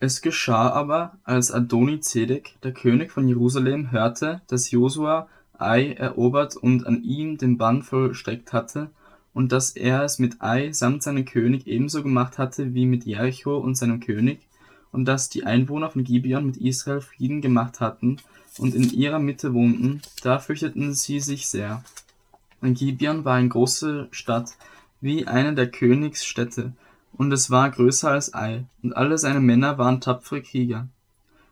Es geschah aber, als Adoni-Zedek, der König von Jerusalem, hörte, dass Josua Ai erobert und an ihm den Bann vollstreckt hatte, und dass er es mit Ai samt seinem König ebenso gemacht hatte wie mit Jericho und seinem König, und dass die Einwohner von Gibeon mit Israel Frieden gemacht hatten und in ihrer Mitte wohnten, da fürchteten sie sich sehr. Denn Gibeon war eine große Stadt, wie eine der Königsstädte, und es war größer als Ai, und alle seine Männer waren tapfere Krieger.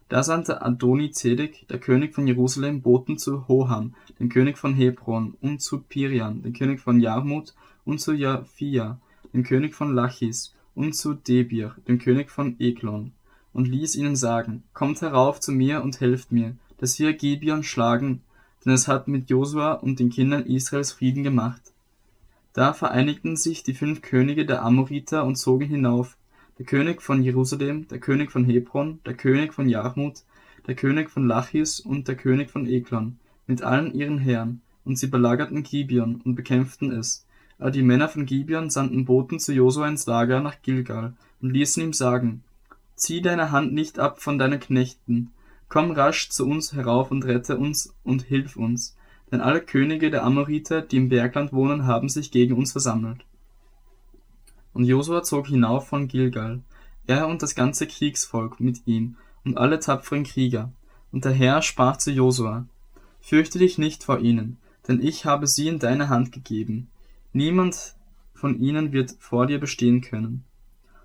Da sandte Adoni-Zedek, der König von Jerusalem, Boten zu Hoham, dem König von Hebron, und zu Pirian, dem König von Jarmut, und zu Japhia, dem König von Lachis, und zu Debir, dem König von Eglon, und ließ ihnen sagen, Kommt herauf zu mir und helft mir, dass wir Gibeon schlagen, denn es hat mit Josua und den Kindern Israels Frieden gemacht. Da vereinigten sich die fünf Könige der Amoriter und zogen hinauf, der König von Jerusalem, der König von Hebron, der König von Jarmut, der König von Lachis und der König von Eklon, mit allen ihren Heeren, und sie belagerten Gibeon und bekämpften es. Aber die Männer von Gibeon sandten Boten zu Josua ins Lager nach Gilgal und ließen ihm sagen, Zieh deine Hand nicht ab von deinen Knechten, komm rasch zu uns herauf und rette uns und hilf uns, denn alle Könige der Amoriter, die im Bergland wohnen, haben sich gegen uns versammelt. Und Josua zog hinauf von Gilgal, er und das ganze Kriegsvolk mit ihm und alle tapferen Krieger. Und der Herr sprach zu Josua, Fürchte dich nicht vor ihnen, denn ich habe sie in deine Hand gegeben. Niemand von ihnen wird vor dir bestehen können.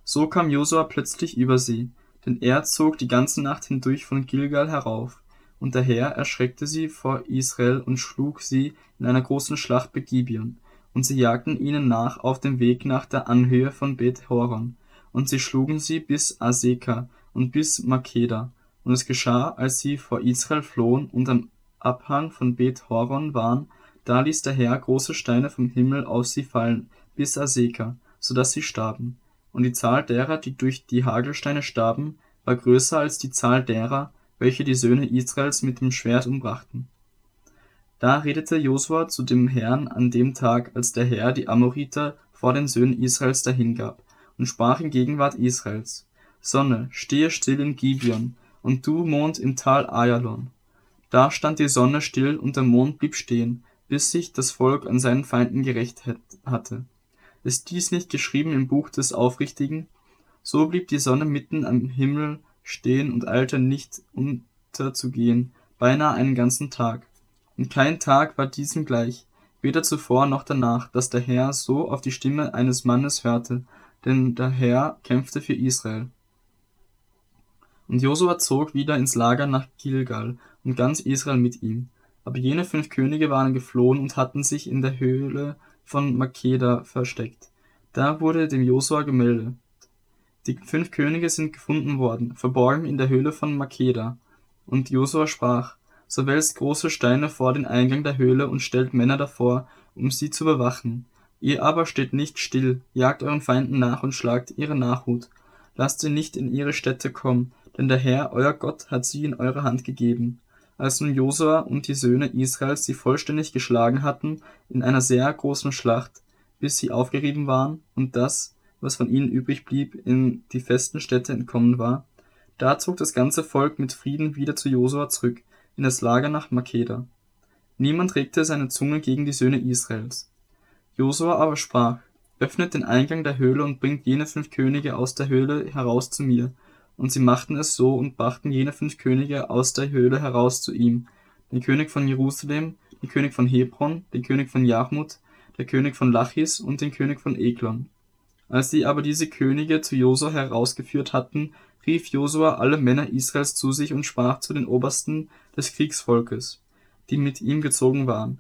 So kam Josua plötzlich über sie, denn er zog die ganze Nacht hindurch von Gilgal herauf, und der Herr erschreckte sie vor Israel und schlug sie in einer großen Schlacht bei Gibeon, und sie jagten ihnen nach auf dem Weg nach der Anhöhe von Beth Horon, und sie schlugen sie bis Aseka und bis Makeda. Und es geschah, als sie vor Israel flohen und am Abhang von Beth Horon waren, da ließ der Herr große Steine vom Himmel auf sie fallen, bis Aseka, so dass sie starben. Und die Zahl derer, die durch die Hagelsteine starben, war größer als die Zahl derer, welche die Söhne Israels mit dem Schwert umbrachten. Da redete Josua zu dem Herrn an dem Tag, als der Herr die Amoriter vor den Söhnen Israels dahingab, und sprach in Gegenwart Israels, Sonne, stehe still in Gibeon, und du Mond im Tal Ayalon. Da stand die Sonne still und der Mond blieb stehen, bis sich das Volk an seinen Feinden gerecht hatte. Ist dies nicht geschrieben im Buch des Aufrichtigen? So blieb die Sonne mitten am Himmel stehen und eilte nicht unterzugehen, beinahe einen ganzen Tag. Und kein Tag war diesem gleich, weder zuvor noch danach, dass der Herr so auf die Stimme eines Mannes hörte, denn der Herr kämpfte für Israel. Und Josua zog wieder ins Lager nach Gilgal und ganz Israel mit ihm. Aber jene fünf Könige waren geflohen und hatten sich in der Höhle von Makeda versteckt. Da wurde dem Josua gemeldet. Die fünf Könige sind gefunden worden, verborgen in der Höhle von Makeda. Und Josua sprach, so wälzt große Steine vor den Eingang der Höhle und stellt Männer davor, um sie zu bewachen. Ihr aber steht nicht still, jagt euren Feinden nach und schlagt ihre Nachhut. Lasst sie nicht in ihre Städte kommen, denn der Herr, euer Gott, hat sie in eure Hand gegeben. Als nun Josua und die Söhne Israels sie vollständig geschlagen hatten in einer sehr großen Schlacht, bis sie aufgerieben waren und das, was von ihnen übrig blieb, in die festen Städte entkommen war, da zog das ganze Volk mit Frieden wieder zu Josua zurück, in das Lager nach Makeda. Niemand regte seine Zunge gegen die Söhne Israels. Josua aber sprach, öffnet den Eingang der Höhle und bringt jene fünf Könige aus der Höhle heraus zu mir. Und sie machten es so und brachten jene fünf Könige aus der Höhle heraus zu ihm, den König von Jerusalem, den König von Hebron, den König von Jachmut, der König von Lachis und den König von Eglon. Als sie aber diese Könige zu Josua herausgeführt hatten, rief Josua alle Männer Israels zu sich und sprach zu den Obersten des Kriegsvolkes, die mit ihm gezogen waren.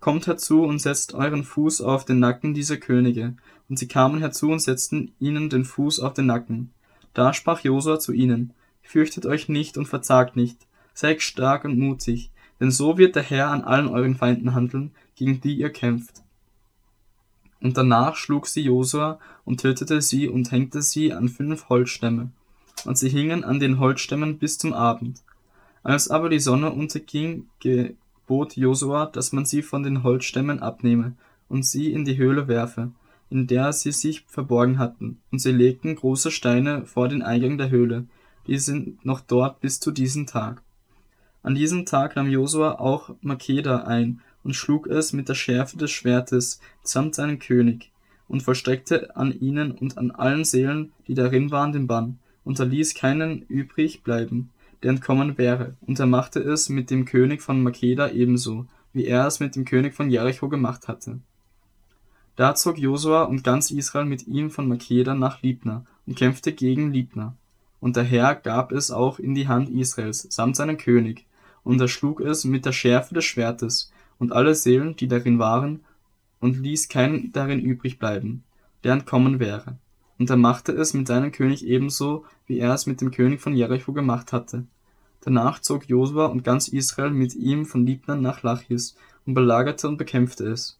Kommt herzu und setzt euren Fuß auf den Nacken dieser Könige. Und sie kamen herzu und setzten ihnen den Fuß auf den Nacken. Da sprach Josua zu ihnen, Fürchtet euch nicht und verzagt nicht, seid stark und mutig, denn so wird der Herr an allen euren Feinden handeln, gegen die ihr kämpft. Und danach schlug sie Josua und tötete sie und hängte sie an fünf Holzstämme. Und sie hingen an den Holzstämmen bis zum Abend. Als aber die Sonne unterging, gebot Josua, dass man sie von den Holzstämmen abnehme und sie in die Höhle werfe, in der sie sich verborgen hatten. Und sie legten große Steine vor den Eingang der Höhle, die sind noch dort bis zu diesem Tag. An diesem Tag nahm Josua auch Makeda ein und schlug es mit der Schärfe des Schwertes samt seinem König und vollstreckte an ihnen und an allen Seelen, die darin waren, den Bann, und er ließ keinen übrig bleiben, der entkommen wäre, und er machte es mit dem König von Makeda ebenso, wie er es mit dem König von Jericho gemacht hatte. Da zog Josua und ganz Israel mit ihm von Makeda nach Libna und kämpfte gegen Libna. Und der Herr gab es auch in die Hand Israels, samt seinem König, und er schlug es mit der Schärfe des Schwertes, und alle Seelen, die darin waren, und ließ keinen darin übrig bleiben, der entkommen wäre. Und er machte es mit seinem König ebenso, wie er es mit dem König von Jericho gemacht hatte. Danach zog Josua und ganz Israel mit ihm von Libna nach Lachis und belagerte und bekämpfte es.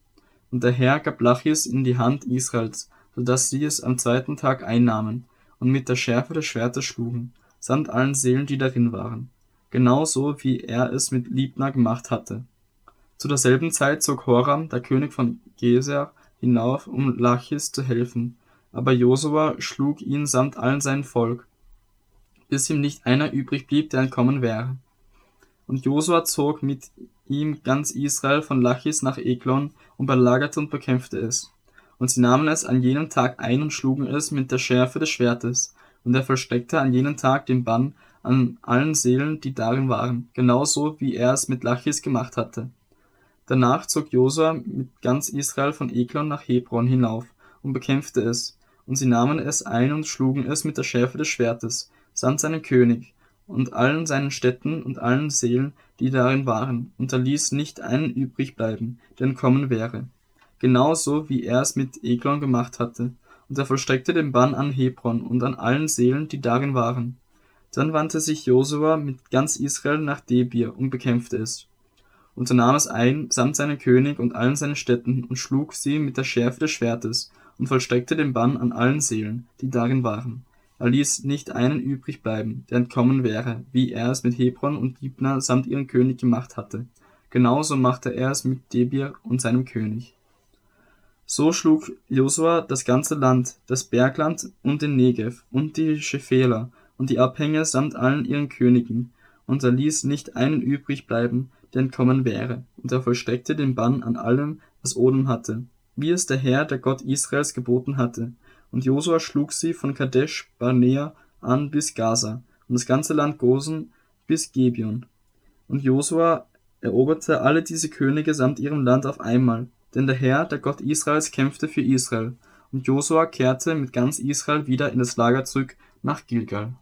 Und der Herr gab Lachis in die Hand Israels, so dass sie es am zweiten Tag einnahmen und mit der Schärfe des Schwertes schlugen, samt allen Seelen, die darin waren. Genauso wie er es mit Libna gemacht hatte. Zu derselben Zeit zog Horam, der König von Geser, hinauf, um Lachis zu helfen, aber Josua schlug ihn samt allen sein Volk, bis ihm nicht einer übrig blieb, der entkommen wäre. Und Josua zog mit ihm ganz Israel von Lachis nach Eglon und belagerte und bekämpfte es. Und sie nahmen es an jenem Tag ein und schlugen es mit der Schärfe des Schwertes. Und er vollstreckte an jenem Tag den Bann an allen Seelen, die darin waren, genauso wie er es mit Lachis gemacht hatte. Danach zog Josua mit ganz Israel von Eglon nach Hebron hinauf und bekämpfte es, und sie nahmen es ein und schlugen es mit der Schärfe des Schwertes, samt seinem König, und allen seinen Städten und allen Seelen, die darin waren, und er ließ nicht einen übrig bleiben, der entkommen wäre. Genauso wie er es mit Eglon gemacht hatte, und er vollstreckte den Bann an Hebron und an allen Seelen, die darin waren. Dann wandte sich Josua mit ganz Israel nach Debir und bekämpfte es und er nahm es ein, samt seinem König und allen seinen Städten, und schlug sie mit der Schärfe des Schwertes, und vollstreckte den Bann an allen Seelen, die darin waren. Er ließ nicht einen übrig bleiben, der entkommen wäre, wie er es mit Hebron und Libna samt ihrem König gemacht hatte. Genauso machte er es mit Debir und seinem König. So schlug Josua das ganze Land, das Bergland und den Negev und die Schefela und die Abhänge samt allen ihren Königen, und er ließ nicht einen übrig bleiben, der entkommen wäre, und er vollstreckte den Bann an allem, was Odem hatte, wie es der Herr, der Gott Israels, geboten hatte. Und Josua schlug sie von Kadesh Barnea an bis Gaza, und das ganze Land Gosen bis Gebion. Und Josua eroberte alle diese Könige samt ihrem Land auf einmal, denn der Herr, der Gott Israels, kämpfte für Israel, und Josua kehrte mit ganz Israel wieder in das Lager zurück nach Gilgal.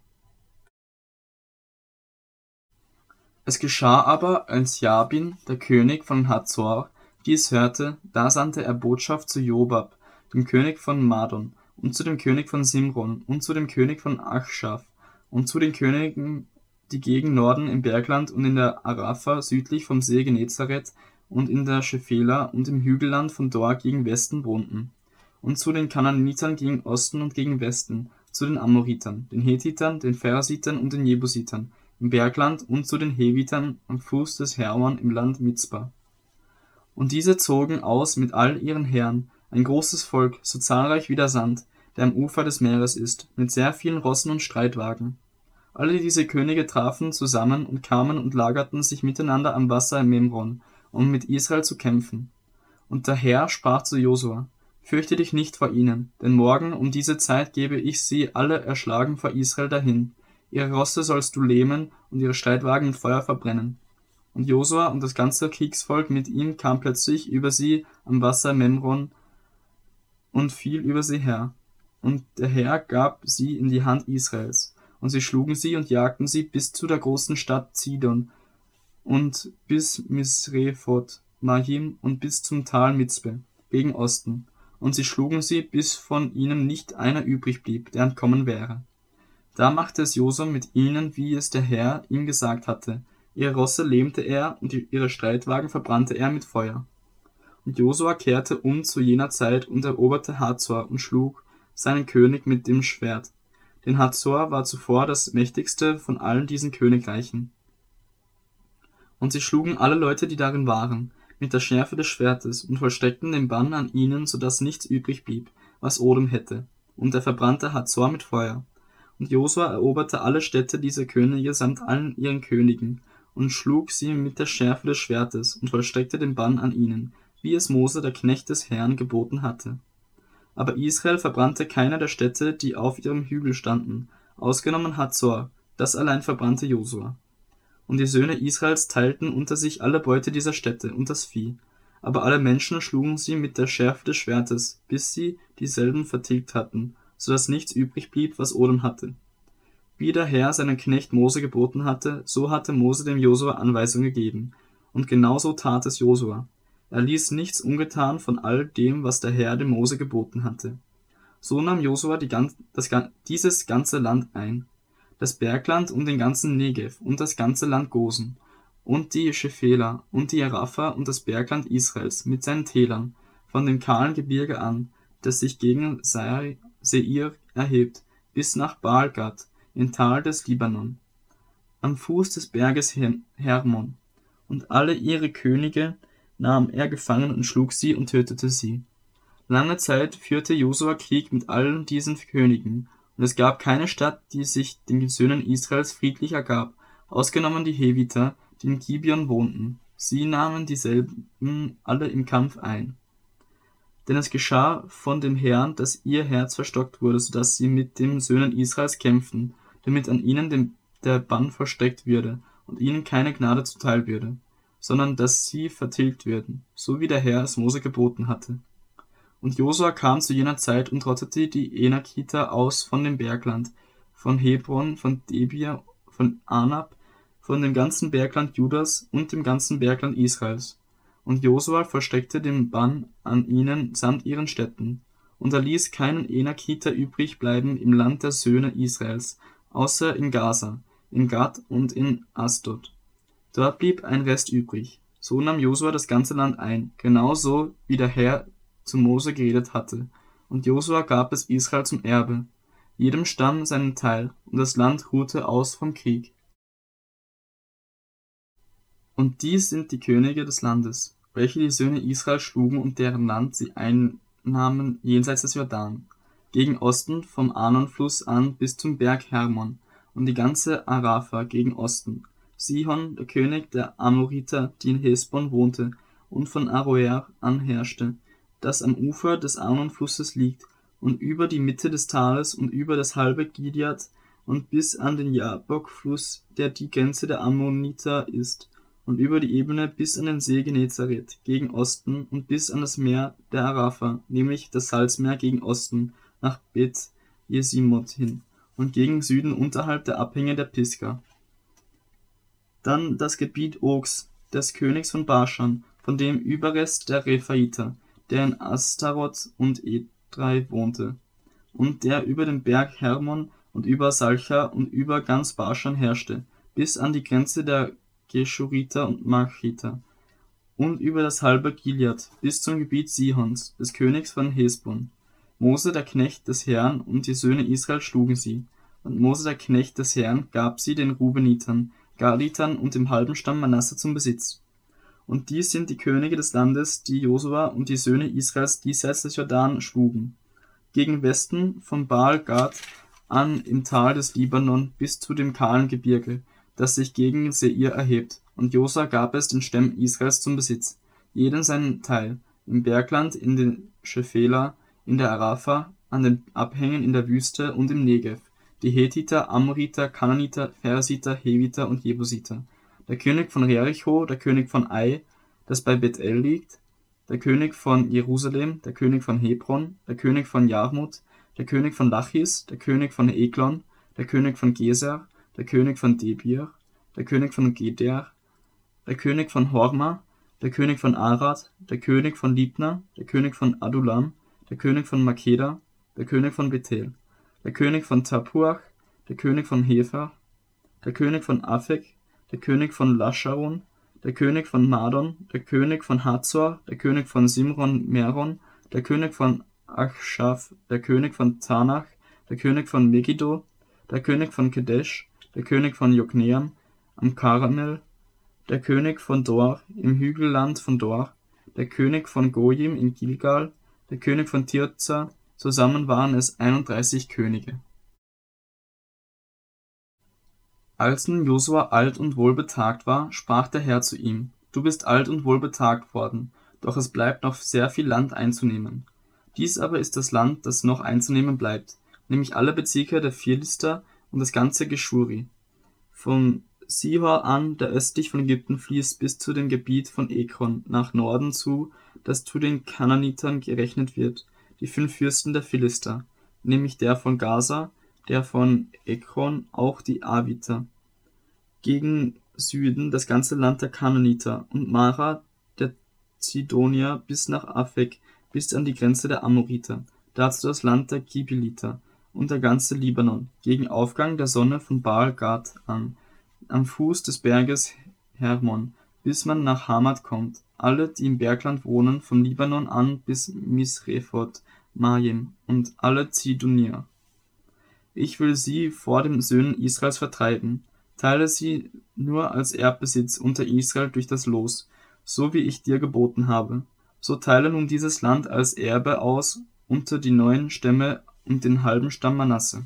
Es geschah aber, als Jabin, der König von Hazor, dies hörte, da sandte er Botschaft zu Jobab, dem König von Madon, und zu dem König von Simron, und zu dem König von Achschaf, und zu den Königen, die gegen Norden im Bergland und in der Arapha südlich vom See Genezareth und in der Schefela und im Hügelland von Dor gegen Westen wohnten, und zu den Kananitern gegen Osten und gegen Westen, zu den Amoritern, den Hethitern, den Pharisitern und den Jebusitern, im Bergland und zu den Hevitern am Fuß des Hermon im Land Mizpa. Und diese zogen aus mit all ihren Herren, ein großes Volk, so zahlreich wie der Sand, der am Ufer des Meeres ist, mit sehr vielen Rossen und Streitwagen. Alle diese Könige trafen zusammen und kamen und lagerten sich miteinander am Wasser im Memron, um mit Israel zu kämpfen. Und der Herr sprach zu Josua, Fürchte dich nicht vor ihnen, denn morgen um diese Zeit gebe ich sie alle erschlagen vor Israel dahin, Ihre Rosse sollst du lähmen und ihre Streitwagen mit Feuer verbrennen. Und Josua und das ganze Kriegsvolk mit ihm kam plötzlich über sie am Wasser Memron und fiel über sie her. Und der Herr gab sie in die Hand Israels. Und sie schlugen sie und jagten sie bis zu der großen Stadt Zidon und bis Misrephot, Mahim und bis zum Tal Mitzpe, gegen Osten. Und sie schlugen sie, bis von ihnen nicht einer übrig blieb, der entkommen wäre. Da machte es Josua mit ihnen, wie es der Herr ihm gesagt hatte. Ihre Rosse lähmte er und ihre Streitwagen verbrannte er mit Feuer. Und Josua kehrte um zu jener Zeit und eroberte Hazor und schlug seinen König mit dem Schwert. Denn Hazor war zuvor das mächtigste von allen diesen Königreichen. Und sie schlugen alle Leute, die darin waren, mit der Schärfe des Schwertes und vollstreckten den Bann an ihnen, so dass nichts übrig blieb, was Odem hätte. Und er verbrannte Hazor mit Feuer Und Josua eroberte alle Städte dieser Könige samt allen ihren Königen und schlug sie mit der Schärfe des Schwertes und vollstreckte den Bann an ihnen, wie es Mose der Knecht des Herrn geboten hatte. Aber Israel verbrannte keine der Städte, die auf ihrem Hügel standen, ausgenommen Hazor, das allein verbrannte Josua. Und die Söhne Israels teilten unter sich alle Beute dieser Städte und das Vieh, aber alle Menschen schlugen sie mit der Schärfe des Schwertes, bis sie dieselben vertilgt hatten, so dass nichts übrig blieb, was Odem hatte. Wie der Herr seinen Knecht Mose geboten hatte, so hatte Mose dem Josua Anweisung gegeben, und genauso tat es Josua. Er ließ nichts ungetan von all dem, was der Herr dem Mose geboten hatte. So nahm Josua die das, dieses ganze Land ein, das Bergland und den ganzen Negev und das ganze Land Gosen und die Schefela und die Arapha und das Bergland Israels mit seinen Tälern, von dem kahlen Gebirge an, das sich gegen Seir erhebt, bis nach Baalgad, im Tal des Libanon, am Fuß des Berges Hermon. Und alle ihre Könige nahm er gefangen und schlug sie und tötete sie. Lange Zeit führte Josua Krieg mit allen diesen Königen, und es gab keine Stadt, die sich den Söhnen Israels friedlich ergab, ausgenommen die Heviter, die in Gibeon wohnten. Sie nahmen dieselben alle im Kampf ein. Denn es geschah von dem Herrn, dass ihr Herz verstockt wurde, so dass sie mit den Söhnen Israels kämpften, damit an ihnen der Bann versteckt würde und ihnen keine Gnade zuteil würde, sondern dass sie vertilgt würden, so wie der Herr es Mose geboten hatte. Und Josua kam zu jener Zeit und rottete die Enakiter aus von dem Bergland, von Hebron, von Debir, von Anab, von dem ganzen Bergland Judas und dem ganzen Bergland Israels. Und Josua versteckte den Bann an ihnen samt ihren Städten. Und er ließ keinen Enakiter übrig bleiben im Land der Söhne Israels, außer in Gaza, in Gad und in Asdod. Dort blieb ein Rest übrig. So nahm Josua das ganze Land ein, genauso wie der Herr zu Mose geredet hatte. Und Josua gab es Israel zum Erbe, jedem Stamm seinen Teil, und das Land ruhte aus vom Krieg. Und dies sind die Könige des Landes, welche die Söhne Israel schlugen und deren Land sie einnahmen jenseits des Jordan, gegen Osten vom Arnonfluss an bis zum Berg Hermon und die ganze Arapha gegen Osten, Sihon, der König der Amoriter, die in Hesbon wohnte und von Aroer an herrschte, das am Ufer des Arnonflusses liegt und über die Mitte des Tales und über das halbe Gilead und bis an den Jabok-Fluss, der die Grenze der Ammoniter ist, und über die Ebene bis an den See Genezareth gegen Osten und bis an das Meer der Arapha, nämlich das Salzmeer gegen Osten, nach Bet Jesimot hin und gegen Süden unterhalb der Abhänge der Pisga. Dann das Gebiet Ogs, des Königs von Baschan, von dem Überrest der Rephaiter, der in Astaroth und Edrei wohnte, und der über den Berg Hermon und über Salcha und über ganz Baschan herrschte, bis an die Grenze der Geschuriter und Machiter, und über das halbe Gilead bis zum Gebiet Sihons, des Königs von Hesbon. Mose der Knecht des Herrn und die Söhne Israel schlugen sie, und Mose der Knecht des Herrn gab sie den Rubenitern, Gaditern und dem halben Stamm Manasse zum Besitz. Und dies sind die Könige des Landes, die Josua und die Söhne Israels diesseits des Jordan schlugen, gegen Westen von Baal Gad an im Tal des Libanon bis zu dem kahlen Gebirge, das sich gegen Seir erhebt, und Josa gab es den Stämmen Israels zum Besitz, jeden seinen Teil, im Bergland, in den Schefela, in der Arapha, an den Abhängen in der Wüste und im Negev, die Hethiter, Amoriter, Kananiter, Persiter, Heviter und Jebusiter, der König von Jericho, der König von Ai, das bei Bethel liegt, der König von Jerusalem, der König von Hebron, der König von Jarmut, der König von Lachis, der König von Eglon, der König von Geser, der König von Debir, der König von Geder, der König von Horma, der König von Arad, der König von Libna, der König von Adulam, der König von Makeda, der König von Bethel, der König von Tapuach, der König von Hefer, der König von Afek, der König von Lascharon, der König von Madon, der König von Hazor, der König von Simron Meron, der König von Achshaf, der König von Tanach, der König von Megiddo, der König von Kedesh, der König von Jokneam am Karamel, der König von Dor im Hügelland von Dor, der König von Gojim in Gilgal, der König von Tirza, zusammen waren es 31 Könige Als nun Josua alt und wohlbetagt war, sprach der Herr zu ihm, Du bist alt und wohlbetagt worden, doch es bleibt noch sehr viel Land einzunehmen. Dies aber ist das Land, das noch einzunehmen bleibt, nämlich alle Bezirke der Philister und das ganze Geschuri. Von Sihor an, der östlich von Ägypten fließt, bis zu dem Gebiet von Ekron nach Norden zu, das zu den Kananitern gerechnet wird, die fünf Fürsten der Philister, nämlich der von Gaza, der von Ekron, auch die Aviter. Gegen Süden das ganze Land der Kananiter und Mara der Zidonier bis nach Afek, bis an die Grenze der Amoriter, dazu das Land der Gibiliter und der ganze Libanon, gegen Aufgang der Sonne von Baal Gad an, am Fuß des Berges Hermon, bis man nach Hamad kommt, alle, die im Bergland wohnen, vom Libanon an bis Misrephot, Majim und alle Zidonier. Ich will sie vor den Söhnen Israels vertreiben, teile sie nur als Erbbesitz unter Israel durch das Los, so wie ich dir geboten habe. So teile nun dieses Land als Erbe aus unter die neun Stämme und den halben Stamm Manasse.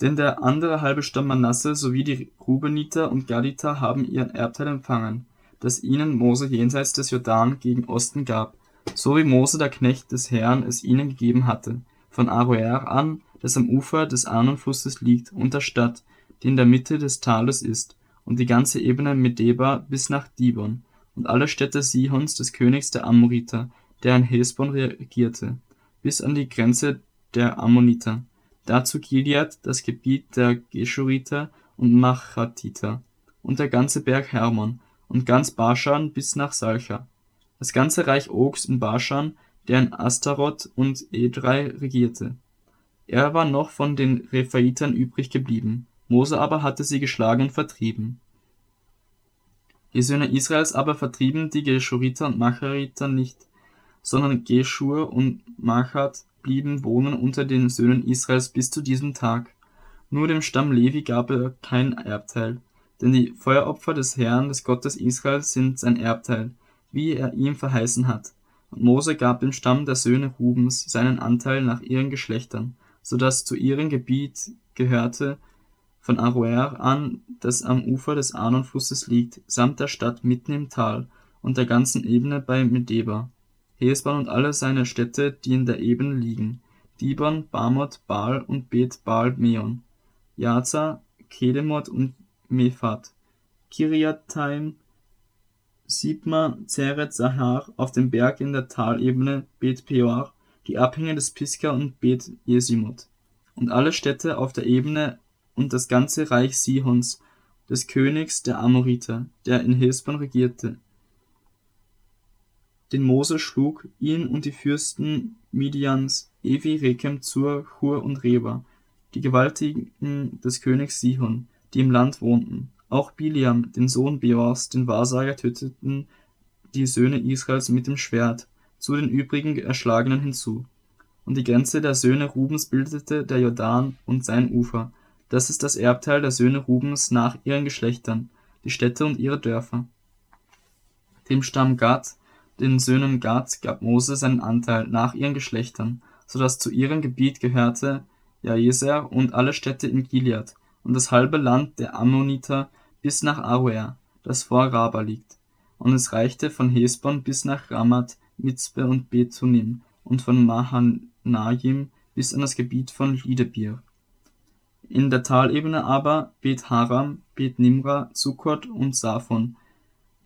Denn der andere halbe Stamm Manasse sowie die Rubeniter und Gaditer haben ihren Erbteil empfangen, das ihnen Mose jenseits des Jordan gegen Osten gab, so wie Mose der Knecht des Herrn es ihnen gegeben hatte, von Aroer an das am Ufer des Arnonflusses liegt, und der Stadt, die in der Mitte des Tales ist, und die ganze Ebene Medeba bis nach Dibon, und alle Städte Sihons des Königs der Amoriter, der in Hesbon regierte, bis an die Grenze der Ammoniter, dazu Gilead, das Gebiet der Geschuriter und Machatiter, und der ganze Berg Hermon, und ganz Baschan bis nach Salcha, das ganze Reich Ogs in Baschan, der in Astaroth und Edrei regierte, er war noch von den Rephaitern übrig geblieben, Mose aber hatte sie geschlagen und vertrieben. Die Söhne Israels aber vertrieben die Geschuriter und Machariter nicht, sondern Geschur und Machat blieben wohnen unter den Söhnen Israels bis zu diesem Tag. Nur dem Stamm Levi gab er kein Erbteil, denn die Feueropfer des Herrn, des Gottes Israels, sind sein Erbteil, wie er ihm verheißen hat. Und Mose gab dem Stamm der Söhne Rubens seinen Anteil nach ihren Geschlechtern, so dass zu ihrem Gebiet gehörte von Aroer an, das am Ufer des Arnon-Flusses liegt, samt der Stadt mitten im Tal und der ganzen Ebene bei Medeba, Hesbon und alle seine Städte, die in der Ebene liegen, Dibon, Bamot, Baal und Bet Baal Meon, Jaza, Kedemot und Mephat, Kiriataim, Sibma, Zeret, Sahar auf dem Berg in der Talebene Bet Peor. Die Abhänge des Pisgah und Bet Jesimot, und alle Städte auf der Ebene und das ganze Reich Sihons, des Königs der Amoriter, der in Hesbon regierte. Den Mose schlug, ihn und die Fürsten Midians, Evi, Rekem, Zur, Hur und Reba, die Gewaltigen des Königs Sihon, die im Land wohnten. Auch Biliam, den Sohn Beors, den Wahrsager, töteten die Söhne Israels mit dem Schwert, zu den übrigen Erschlagenen hinzu. Und die Grenze der Söhne Rubens bildete der Jordan und sein Ufer. Das ist das Erbteil der Söhne Rubens nach ihren Geschlechtern, die Städte und ihre Dörfer. Dem Stamm Gad, den Söhnen Gad, gab Mose seinen Anteil nach ihren Geschlechtern, so dass zu ihrem Gebiet gehörte Jaeser und alle Städte in Gilead und das halbe Land der Ammoniter bis nach Aroer, das vor Raba liegt. Und es reichte von Hesbon bis nach Ramat Mitzpe und Bethunim und von Mahanajim bis an das Gebiet von Lidebir. In der Talebene aber Bet Haram, Bet Nimra, Sukkot und Safon,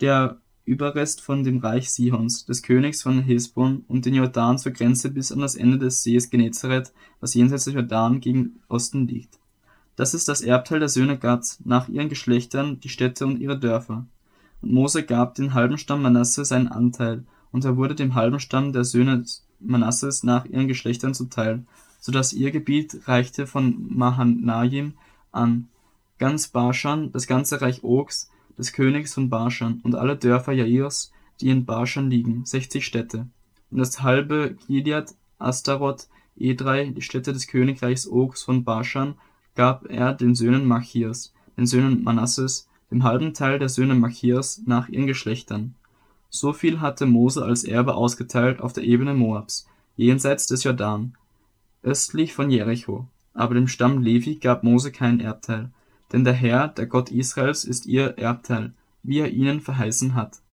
der Überrest von dem Reich Sihons, des Königs von Hesbon und den Jordan zur Grenze bis an das Ende des Sees Genezareth, was jenseits des Jordan gegen Osten liegt. Das ist das Erbteil der Söhne Gads, nach ihren Geschlechtern, die Städte und ihre Dörfer. Und Mose gab den halben Stamm Manasse seinen Anteil, und er wurde dem halben Stamm der Söhne Manasses nach ihren Geschlechtern zuteil, so dass ihr Gebiet reichte von Mahanajim an, ganz Baschan, das ganze Reich Ogs, des Königs von Baschan und alle Dörfer Jairs, die in Baschan liegen, sechzig Städte, und das halbe Gilead, Astaroth, Edrei, die Städte des Königreichs Ogs von Baschan, gab er den Söhnen Machias, den Söhnen Manasses, dem halben Teil der Söhne Machias nach ihren Geschlechtern. So viel hatte Mose als Erbe ausgeteilt auf der Ebene Moabs, jenseits des Jordan, östlich von Jericho. Aber dem Stamm Levi gab Mose keinen Erbteil, denn der Herr, der Gott Israels ist ihr Erbteil, wie er ihnen verheißen hat